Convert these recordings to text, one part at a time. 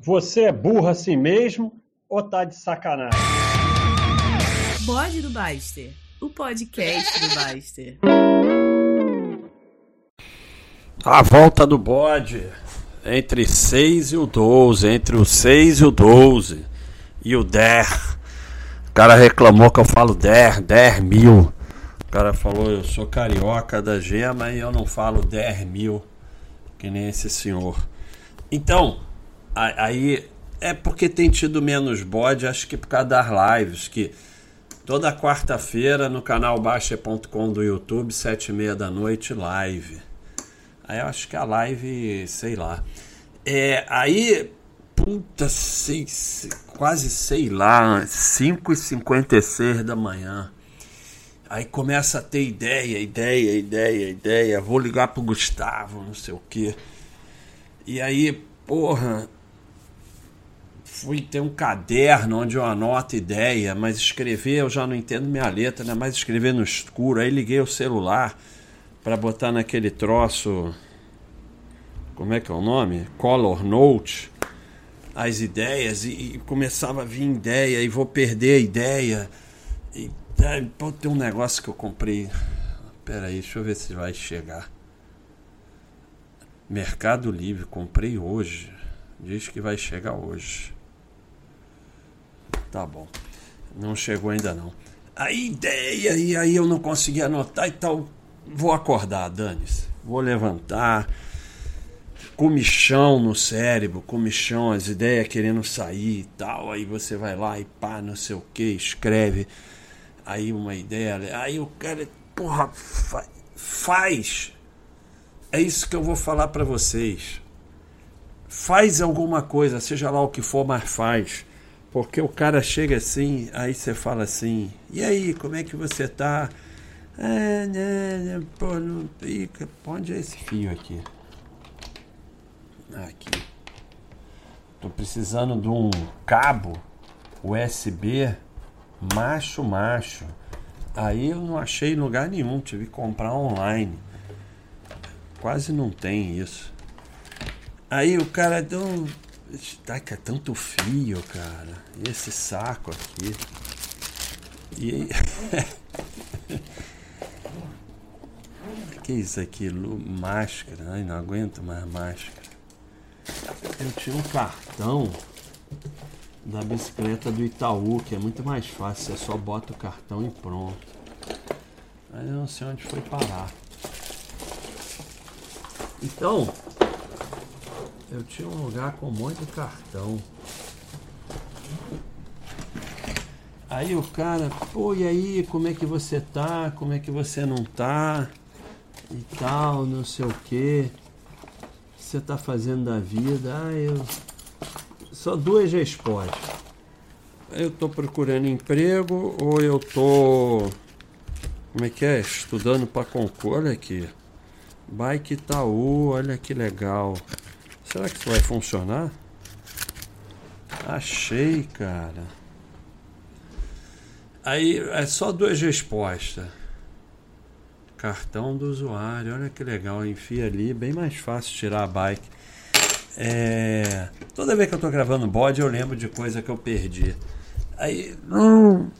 Você é burro assim mesmo ou tá de sacanagem? Bode do Baster, o podcast do Baster. A volta do bode entre 6 e o 12, entre o 6 e o 12 e o 10. O cara reclamou que eu falo 10, 10 mil. O cara falou, eu sou carioca da gema e eu não falo 10 mil, que nem esse senhor. Então, aí é porque tem tido menos bode, acho que por causa das lives, que toda quarta-feira no canal Baixa.com do YouTube, sete e meia da noite, live. Aí eu acho que a live, sei lá. É, aí, puta, sei, quase sei lá, 5 e 56 da manhã. Aí começa a ter ideia, ideia, ideia, ideia. Vou ligar pro Gustavo, não sei o quê. E aí, porra, fui ter um caderno onde eu anoto ideia, mas escrever eu já não entendo minha letra, né? Mas escrever no escuro. Aí liguei o celular para botar naquele troço. Como é que é o nome? Color Note. As ideias e, e começava a vir ideia e vou perder a ideia. E pô, tem um negócio que eu comprei. Pera aí, deixa eu ver se vai chegar. Mercado Livre, comprei hoje. Diz que vai chegar hoje. Tá bom. Não chegou ainda não. A ideia, e aí eu não consegui anotar e tal. Vou acordar, dane-se. Vou levantar. Comichão no cérebro, comichão, as ideias querendo sair e tal. Aí você vai lá e pá, não sei o que, escreve. Aí uma ideia. Aí o cara, porra, faz é isso que eu vou falar para vocês. Faz alguma coisa, seja lá o que for, mas faz. Porque o cara chega assim, aí você fala assim: e aí, como é que você tá? É, né, né, pô, não fica. Onde é esse fio aqui? Aqui. Tô precisando de um cabo USB macho macho. Aí eu não achei lugar nenhum, tive que comprar online. Quase não tem isso. Aí o cara deu. Tá, que é tanto fio, cara. E esse saco aqui. E que é isso aqui? Máscara. Ai, não aguento mais máscara. Eu tinha um cartão da bicicleta do Itaú, que é muito mais fácil. Você só bota o cartão e pronto. Mas eu não sei onde foi parar. Então, eu tinha um lugar com de cartão. Aí o cara, pô, e aí, como é que você tá? Como é que você não tá? E tal, não sei o que. Você tá fazendo da vida? Ah, eu. Só duas respostas. Eu tô procurando emprego ou eu tô. Como é que é? Estudando para concurso aqui. Bike Itaú, olha que legal. Será que isso vai funcionar? Achei, cara. Aí é só duas respostas. Cartão do usuário, olha que legal. Enfia ali, bem mais fácil tirar a bike. É, toda vez que eu tô gravando bode, eu lembro de coisa que eu perdi. Aí, não.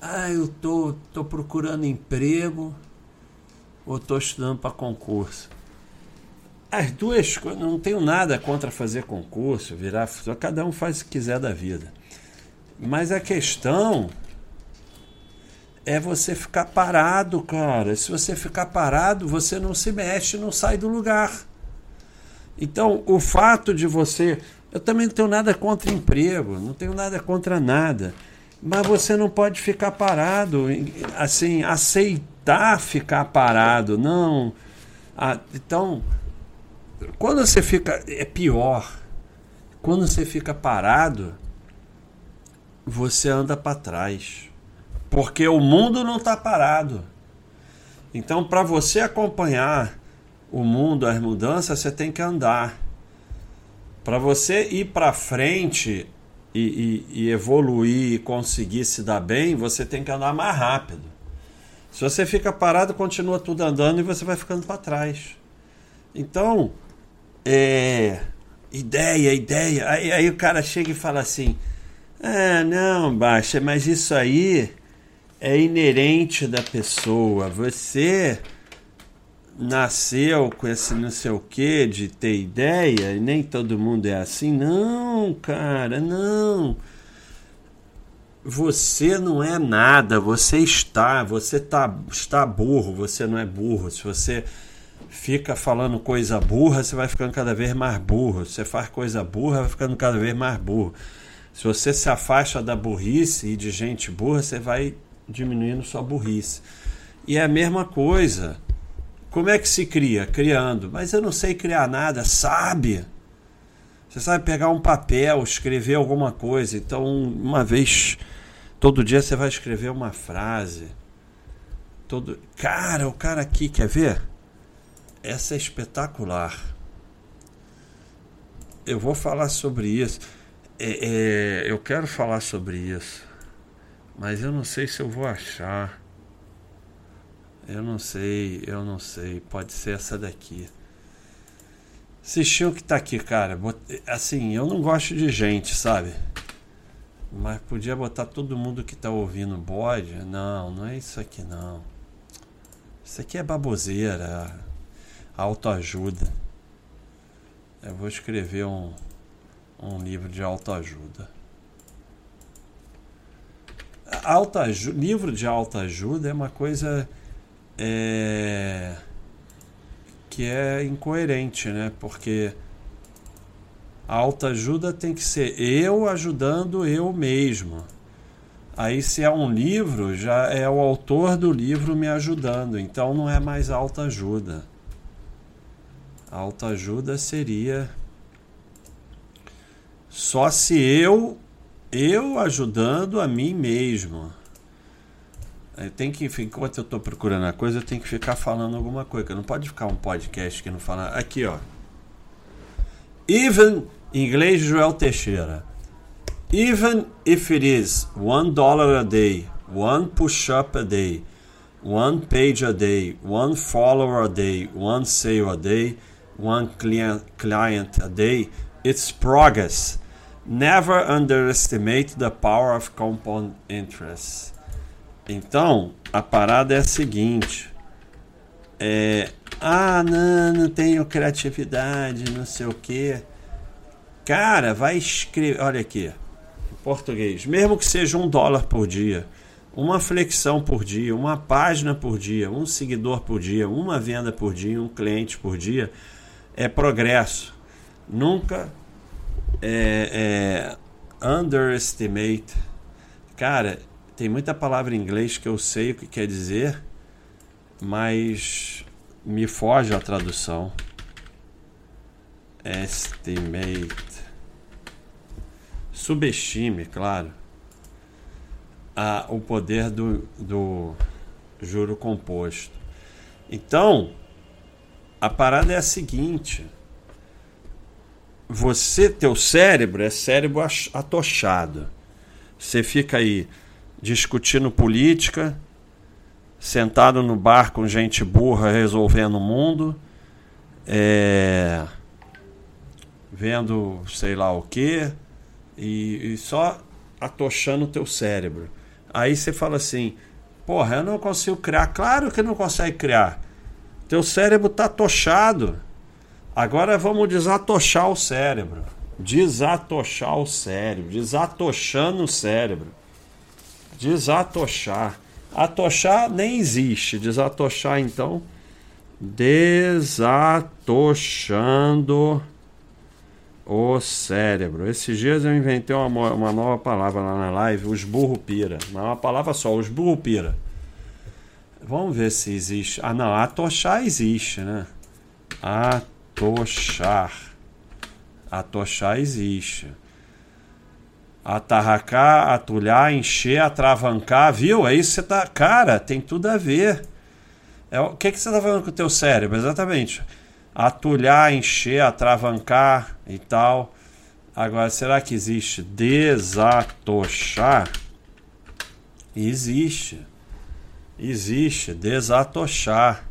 Ah, eu tô, tô procurando emprego ou estou estudando para concurso? As duas coisas, não tenho nada contra fazer concurso, virar. Cada um faz o que quiser da vida. Mas a questão é você ficar parado, cara. Se você ficar parado, você não se mexe, não sai do lugar. Então, o fato de você. Eu também não tenho nada contra emprego, não tenho nada contra nada. Mas você não pode ficar parado, assim, aceitar ficar parado, não. Ah, então, quando você fica. É pior. Quando você fica parado, você anda para trás. Porque o mundo não está parado. Então, para você acompanhar o mundo, as mudanças, você tem que andar. Para você ir para frente e, e, e evoluir e conseguir se dar bem, você tem que andar mais rápido. Se você fica parado, continua tudo andando e você vai ficando para trás. Então, é, ideia, ideia. Aí, aí o cara chega e fala assim: Ah, não, Baixa, mas isso aí é inerente da pessoa. Você nasceu com esse não sei o que de ter ideia e nem todo mundo é assim. Não, cara, não. Você não é nada, você está, você tá, está burro, você não é burro. Se você fica falando coisa burra, você vai ficando cada vez mais burro. Você faz coisa burra, vai ficando cada vez mais burro. Se você se afasta da burrice e de gente burra, você vai diminuindo sua burrice. E é a mesma coisa. Como é que se cria? Criando. Mas eu não sei criar nada, sabe? Você sabe pegar um papel, escrever alguma coisa. Então, uma vez, todo dia você vai escrever uma frase. Todo... Cara, o cara aqui, quer ver? Essa é espetacular. Eu vou falar sobre isso. É, é, eu quero falar sobre isso. Mas eu não sei se eu vou achar. Eu não sei, eu não sei. Pode ser essa daqui. Assistiu que tá aqui, cara. Assim, eu não gosto de gente, sabe? Mas podia botar todo mundo que tá ouvindo bode. Não, não é isso aqui não. Isso aqui é baboseira autoajuda. Eu vou escrever um, um livro de autoajuda. Autoajuda, livro de autoajuda é uma coisa é, que é incoerente, né? Porque a autoajuda tem que ser eu ajudando eu mesmo. Aí, se é um livro, já é o autor do livro me ajudando. Então, não é mais autoajuda. Autoajuda seria só se eu eu ajudando a mim mesmo. Tem que, enquanto eu estou procurando a coisa, eu tenho que ficar falando alguma coisa. Não pode ficar um podcast que não fala. Aqui, ó. Even, em inglês, Joel Teixeira. Even if it is one dollar a day, one push-up a day, one page a day, one follower a day, one sale a day, one client, client a day, it's progress. Never underestimate the power of compound interest. Então, a parada é a seguinte: é, ah, não, não tenho criatividade, não sei o que. Cara, vai escrever. Olha aqui, português, mesmo que seja um dólar por dia, uma flexão por dia, uma página por dia, um seguidor por dia, uma venda por dia, um cliente por dia é progresso. Nunca é, é, underestimate. Cara, tem muita palavra em inglês que eu sei o que quer dizer, mas me foge a tradução. Estimate. Subestime, claro, a, o poder do, do juro composto. Então, a parada é a seguinte: você, teu cérebro é cérebro atochado. Você fica aí discutindo política, sentado no bar com gente burra resolvendo o mundo, é, vendo sei lá o que, e, e só atochando o teu cérebro. Aí você fala assim: porra, eu não consigo criar. Claro que não consegue criar. Teu cérebro está tochado. Agora vamos desatochar o cérebro. Desatochar o cérebro. Desatochando o cérebro. Desatochar. Atochar nem existe. Desatochar então. Desatochando o cérebro. Esses dias eu inventei uma, uma nova palavra lá na live, os burro pira. Não é uma palavra só, os burro pira. Vamos ver se existe. Ah, não. Atochar existe, né? Atochar. Atochar existe. Atarracar, atulhar, encher, atravancar, viu? É isso que você tá. Cara, tem tudo a ver. É, o que, que você tá falando com o teu cérebro? Exatamente. Atulhar, encher, atravancar e tal. Agora, será que existe desatochar? Existe existe desatochar.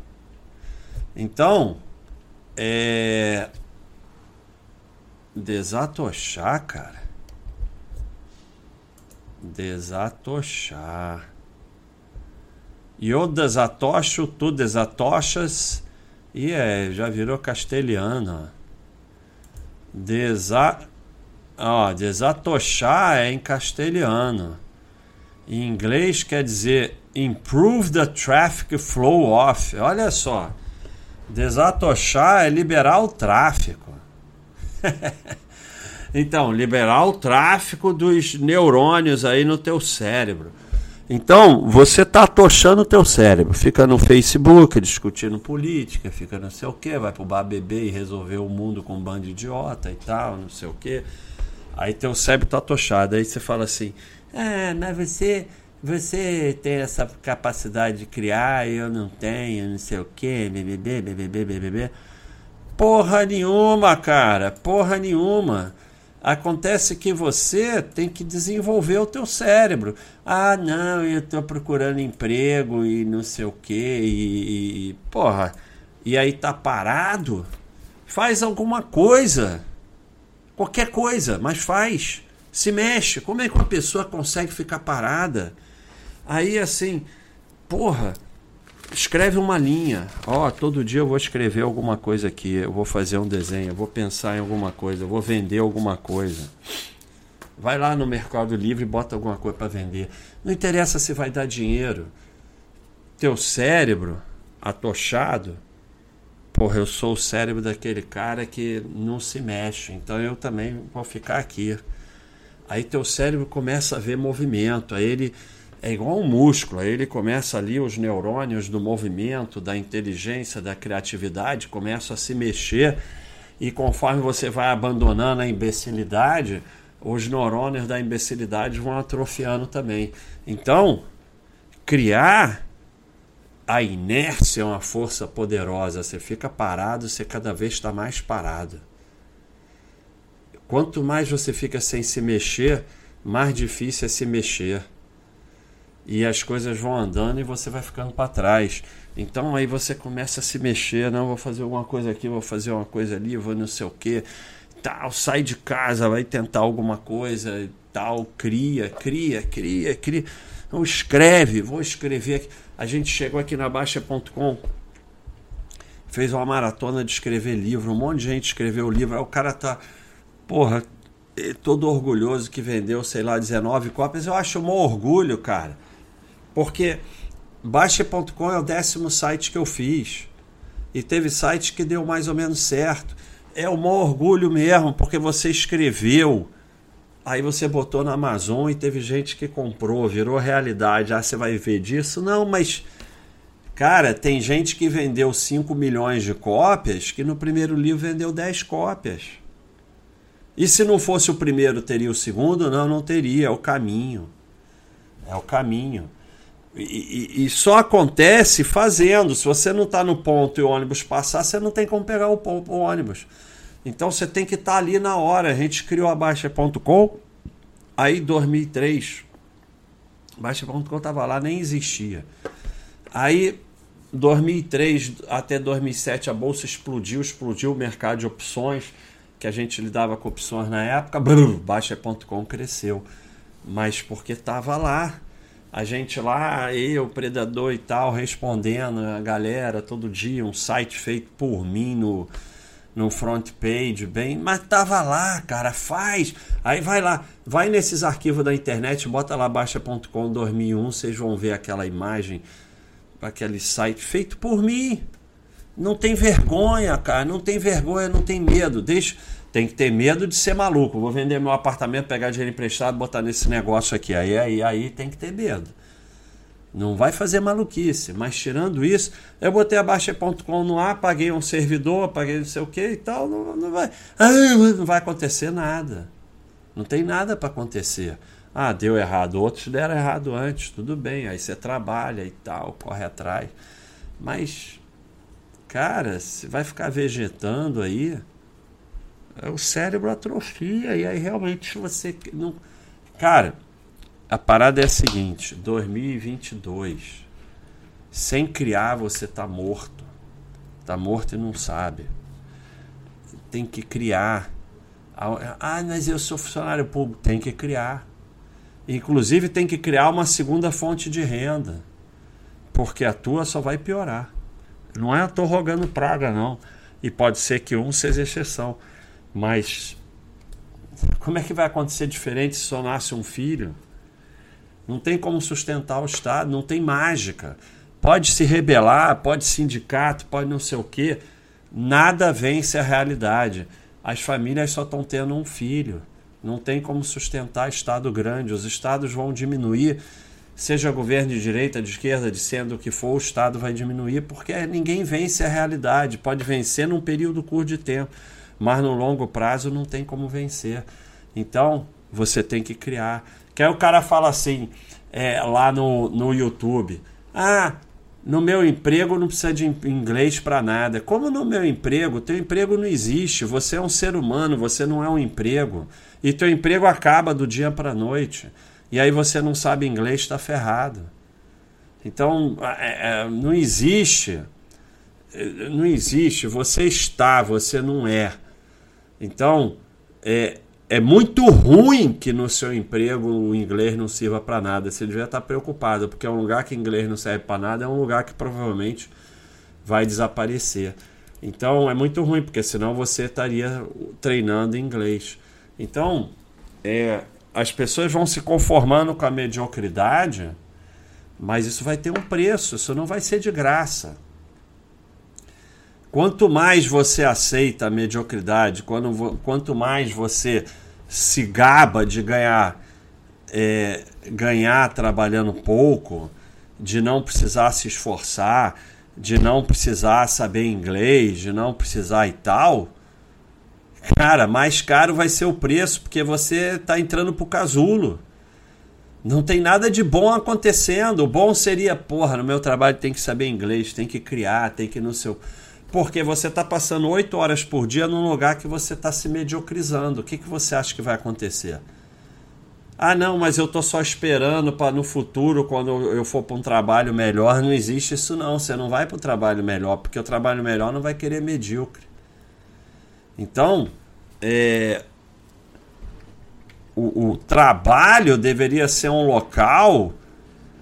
Então, é, Desatochar, cara. Desatochar. E eu desatocho, tu desatochas. E é, já virou castelhano. Desa... Ó, desatochar é em castelhano. Em inglês quer dizer improve the traffic flow off. Olha só. Desatochar é liberar o tráfego. então, liberar o tráfego dos neurônios aí no teu cérebro. Então, você está atochando o teu cérebro. Fica no Facebook discutindo política, fica não sei o que, vai pro bar beber e resolver o mundo com um bando de idiota e tal, não sei o que. Aí teu cérebro está atochado. Aí você fala assim, ah, mas você você tem essa capacidade de criar eu não tenho, não sei o que, BBB, BBB, BBB. Porra nenhuma, cara, porra nenhuma. Acontece que você tem que desenvolver o teu cérebro. Ah, não, eu estou procurando emprego e não sei o que e, e porra, e aí tá parado? Faz alguma coisa. Qualquer coisa, mas faz. Se mexe. Como é que uma pessoa consegue ficar parada? Aí assim, porra, escreve uma linha. Ó, oh, todo dia eu vou escrever alguma coisa aqui, eu vou fazer um desenho, eu vou pensar em alguma coisa, eu vou vender alguma coisa. Vai lá no Mercado Livre e bota alguma coisa para vender. Não interessa se vai dar dinheiro. Teu cérebro atochado. Porra, eu sou o cérebro daquele cara que não se mexe, então eu também vou ficar aqui. Aí teu cérebro começa a ver movimento, aí ele é igual um músculo, aí ele começa ali, os neurônios do movimento, da inteligência, da criatividade começam a se mexer e conforme você vai abandonando a imbecilidade, os neurônios da imbecilidade vão atrofiando também. Então, criar a inércia é uma força poderosa. Você fica parado, você cada vez está mais parado. Quanto mais você fica sem se mexer, mais difícil é se mexer e as coisas vão andando e você vai ficando para trás. Então aí você começa a se mexer, não vou fazer alguma coisa aqui, vou fazer uma coisa ali, vou não sei o que, tal, sai de casa, vai tentar alguma coisa, tal, cria, cria, cria, cria. Então escreve, vou escrever aqui. A gente chegou aqui na Baixa.com, fez uma maratona de escrever livro, um monte de gente escreveu livro, aí o cara tá, porra, todo orgulhoso que vendeu, sei lá, 19 cópias. Eu acho um orgulho, cara porque Baixa.com é o décimo site que eu fiz. E teve site que deu mais ou menos certo. É um orgulho mesmo, porque você escreveu. Aí você botou na Amazon e teve gente que comprou, virou realidade. Ah, você vai ver disso? Não, mas. Cara, tem gente que vendeu 5 milhões de cópias que no primeiro livro vendeu 10 cópias. E se não fosse o primeiro, teria o segundo? Não, não teria. É o caminho. É o caminho. E, e, só acontece fazendo. Se você não está no ponto e o ônibus passar, você não tem como pegar o, o ônibus. Então você tem que estar tá ali na hora. A gente criou a Baixa.com, aí 2003, Baixa.com estava lá, nem existia. Aí 2003 até 2007 a bolsa explodiu, explodiu o mercado de opções, que a gente lidava com opções na época, Baixa.com cresceu. Mas porque estava lá a gente lá, eu, Predador e tal, respondendo a galera todo dia, um site feito por mim no, no front page, bem, mas tava lá, cara, faz. Aí vai lá, vai nesses arquivos da internet, bota lá baixa.com 2001, vocês vão ver aquela imagem, aquele site feito por mim. Não tem vergonha, cara, não tem vergonha, não tem medo. Deixa tem que ter medo de ser maluco. Vou vender meu apartamento, pegar dinheiro emprestado, botar nesse negócio aqui. Aí, aí, aí tem que ter medo. Não vai fazer maluquice. Mas tirando isso, eu botei a Baixa.com no ar, paguei um servidor, paguei não sei o que e tal. Não, não vai. Não vai acontecer nada. Não tem nada para acontecer. Ah, deu errado. Outros deram errado antes. Tudo bem. Aí você trabalha e tal, corre atrás. Mas, cara, você vai ficar vegetando aí o cérebro atrofia e aí realmente você não. Cara, a parada é a seguinte: 2022, sem criar você tá morto, tá morto e não sabe. Tem que criar. Ah, mas eu sou funcionário público. Tem que criar. Inclusive, tem que criar uma segunda fonte de renda. Porque a tua só vai piorar. Não é eu tô rogando praga, não. E pode ser que um seja exceção. Mas como é que vai acontecer diferente se só nasce um filho? Não tem como sustentar o Estado, não tem mágica. Pode se rebelar, pode sindicato, pode não sei o quê. Nada vence a realidade. As famílias só estão tendo um filho. Não tem como sustentar Estado grande. Os estados vão diminuir, seja governo de direita, de esquerda, de sendo o que for, o Estado vai diminuir, porque ninguém vence a realidade. Pode vencer num período curto de tempo, mas no longo prazo não tem como vencer. Então, você tem que criar. Que aí o cara fala assim, é, lá no, no YouTube: Ah, no meu emprego não precisa de inglês para nada. Como no meu emprego? Teu emprego não existe. Você é um ser humano, você não é um emprego. E teu emprego acaba do dia para a noite. E aí você não sabe inglês, está ferrado. Então, é, é, não existe. Não existe. Você está, você não é. Então, é, é muito ruim que no seu emprego o inglês não sirva para nada. Você devia estar preocupado, porque é um lugar que inglês não serve para nada, é um lugar que provavelmente vai desaparecer. Então é muito ruim, porque senão você estaria treinando inglês. Então, é, as pessoas vão se conformando com a mediocridade, mas isso vai ter um preço, isso não vai ser de graça. Quanto mais você aceita a mediocridade, quando, quanto mais você se gaba de ganhar, é, ganhar trabalhando pouco, de não precisar se esforçar, de não precisar saber inglês, de não precisar e tal, cara, mais caro vai ser o preço, porque você está entrando pro casulo. Não tem nada de bom acontecendo. O bom seria, porra, no meu trabalho tem que saber inglês, tem que criar, tem que no seu. Porque você está passando oito horas por dia num lugar que você está se mediocrizando. O que, que você acha que vai acontecer? Ah, não, mas eu estou só esperando para no futuro, quando eu for para um trabalho melhor. Não existe isso, não. Você não vai para o trabalho melhor, porque o trabalho melhor não vai querer medíocre. Então, é, o, o trabalho deveria ser um local.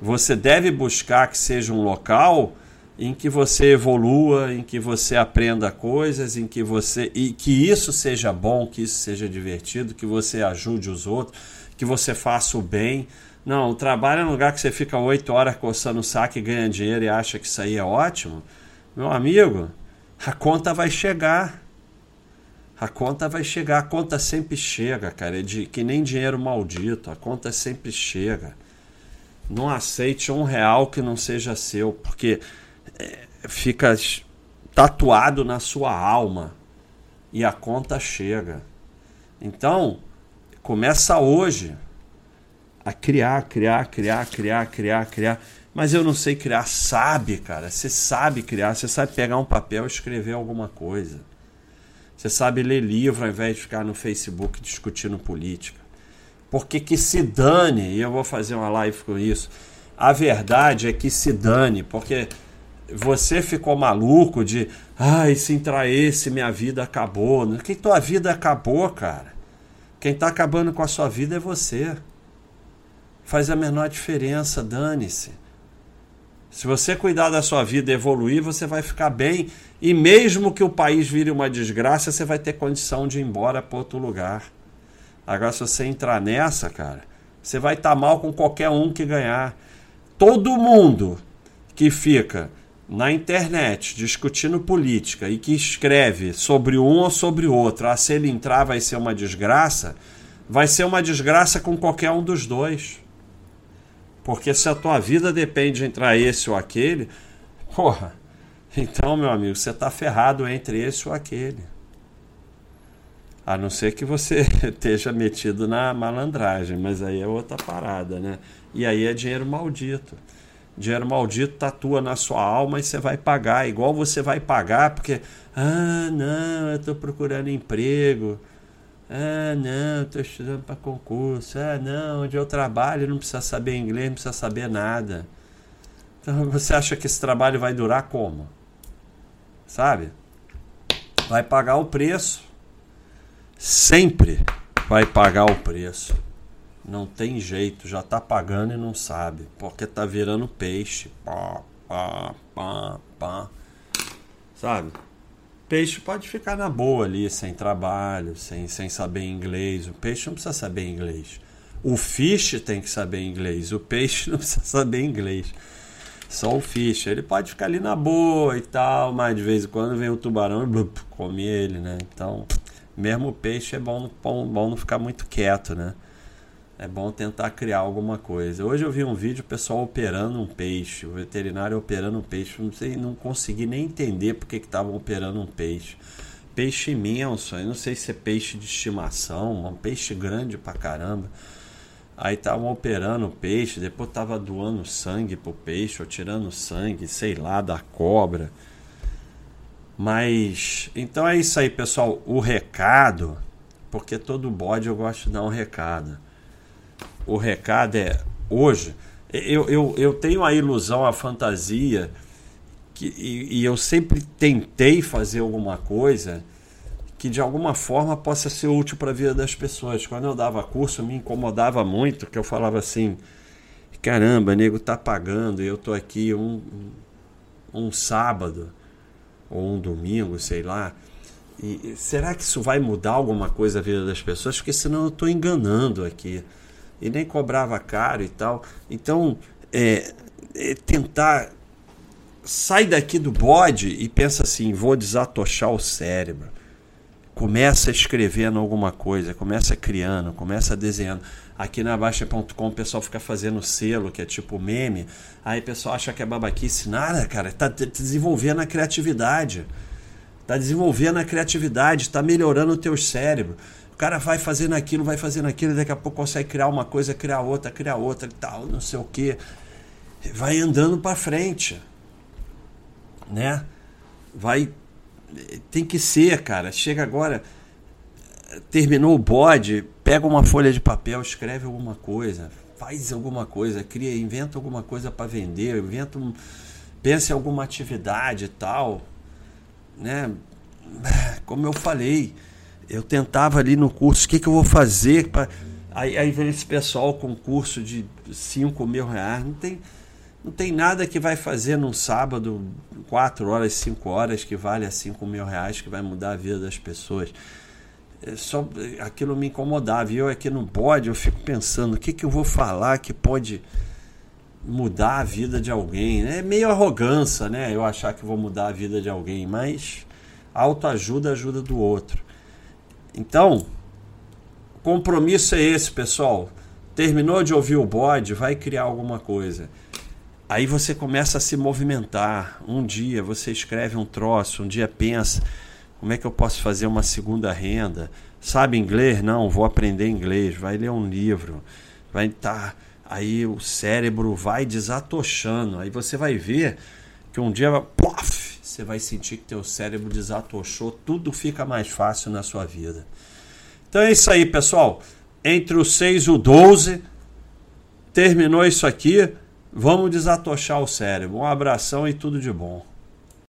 Você deve buscar que seja um local em que você evolua, em que você aprenda coisas, em que você e que isso seja bom, que isso seja divertido, que você ajude os outros, que você faça o bem. Não, o trabalho é um lugar que você fica oito horas coçando o saco e ganha dinheiro e acha que isso aí é ótimo. Meu amigo, a conta vai chegar. A conta vai chegar, a conta sempre chega, cara. É de, que nem dinheiro maldito, a conta sempre chega. Não aceite um real que não seja seu, porque fica tatuado na sua alma e a conta chega. Então, começa hoje a criar, criar, criar, criar, criar, criar. Mas eu não sei criar. Sabe, cara. Você sabe criar. Você sabe pegar um papel e escrever alguma coisa. Você sabe ler livro ao invés de ficar no Facebook discutindo política. Porque que se dane, e eu vou fazer uma live com isso. A verdade é que se dane, porque você ficou maluco de, ai, se entrar esse, minha vida acabou. Que tua vida acabou, cara? Quem está acabando com a sua vida é você. Faz a menor diferença, dane-se. Se você cuidar da sua vida e evoluir, você vai ficar bem. E mesmo que o país vire uma desgraça, você vai ter condição de ir embora para outro lugar. Agora, se você entrar nessa, cara, você vai estar tá mal com qualquer um que ganhar. Todo mundo que fica na internet discutindo política e que escreve sobre um ou sobre outro, ah, se ele entrar vai ser uma desgraça, vai ser uma desgraça com qualquer um dos dois. Porque se a tua vida depende de entrar esse ou aquele, porra, então, meu amigo, você está ferrado entre esse ou aquele. A não ser que você esteja metido na malandragem, mas aí é outra parada, né? E aí é dinheiro maldito dinheiro maldito tatua na sua alma e você vai pagar, igual você vai pagar porque, ah, não, eu estou procurando emprego, ah, não, estou estudando para concurso, ah, não, onde eu trabalho não precisa saber inglês, não precisa saber nada. Então você acha que esse trabalho vai durar como? Sabe? Vai pagar o preço. sempre vai pagar o preço. Não tem jeito, já tá pagando e não sabe, porque tá virando peixe. Pá, pá, pá, pá. Sabe? Peixe pode ficar na boa ali, sem trabalho, sem, sem saber inglês. O peixe não precisa saber inglês. O fish tem que saber inglês. O peixe não precisa saber inglês. Só o fish. Ele pode ficar ali na boa e tal, mas de vez em quando vem o tubarão e blup, come ele, né? Então, mesmo o peixe é bom, bom, bom não ficar muito quieto, né? É bom tentar criar alguma coisa. Hoje eu vi um vídeo pessoal operando um peixe, o veterinário operando um peixe. Não sei, não consegui nem entender porque que estavam operando um peixe. Peixe imenso, eu não sei se é peixe de estimação, um peixe grande pra caramba. Aí estavam operando o peixe, depois tava doando sangue pro peixe, ou tirando sangue, sei lá, da cobra. Mas então é isso aí, pessoal. O recado, porque todo bode eu gosto de dar um recado o recado é hoje. Eu, eu, eu tenho a ilusão, a fantasia, que, e, e eu sempre tentei fazer alguma coisa que de alguma forma possa ser útil para a vida das pessoas. Quando eu dava curso, me incomodava muito, que eu falava assim: caramba, nego tá pagando e eu tô aqui um, um sábado ou um domingo, sei lá. E será que isso vai mudar alguma coisa a vida das pessoas? Porque senão eu estou enganando aqui e nem cobrava caro e tal. Então, é, é tentar sai daqui do bode e pensa assim: vou desatochar o cérebro. Começa escrevendo alguma coisa, começa criando, começa desenhando. Aqui na Baixa.com o pessoal fica fazendo selo, que é tipo meme. Aí o pessoal acha que é babaquice. Nada, cara, tá desenvolvendo a criatividade. Tá desenvolvendo a criatividade, tá melhorando o teu cérebro cara vai fazendo aquilo, vai fazendo aquilo, daqui a pouco consegue criar uma coisa, criar outra, criar outra e tal, não sei o que. Vai andando para frente. Né? Vai. Tem que ser, cara. Chega agora. Terminou o bode, pega uma folha de papel, escreve alguma coisa, faz alguma coisa, cria, inventa alguma coisa para vender, inventa um, pensa em alguma atividade e tal, né? Como eu falei, eu tentava ali no curso, o que, que eu vou fazer? Pra... Aí, aí vem esse pessoal com curso de 5 mil reais. Não tem, não tem nada que vai fazer num sábado, 4 horas, 5 horas, que vale a 5 mil reais, que vai mudar a vida das pessoas. É só aquilo me incomodava. E eu aqui no bode, eu fico pensando, o que, que eu vou falar que pode mudar a vida de alguém? É meio arrogância, né? Eu achar que vou mudar a vida de alguém, mas autoajuda ajuda do outro. Então, compromisso é esse, pessoal. Terminou de ouvir o bode, vai criar alguma coisa. Aí você começa a se movimentar. Um dia você escreve um troço, um dia pensa: como é que eu posso fazer uma segunda renda? Sabe inglês? Não, vou aprender inglês. Vai ler um livro. Vai estar. Tá, aí o cérebro vai desatochando. Aí você vai ver que um dia, pof, você vai sentir que teu cérebro desatochou, tudo fica mais fácil na sua vida. Então é isso aí, pessoal. Entre o 6 e o 12, terminou isso aqui. Vamos desatochar o cérebro. Um abração e tudo de bom.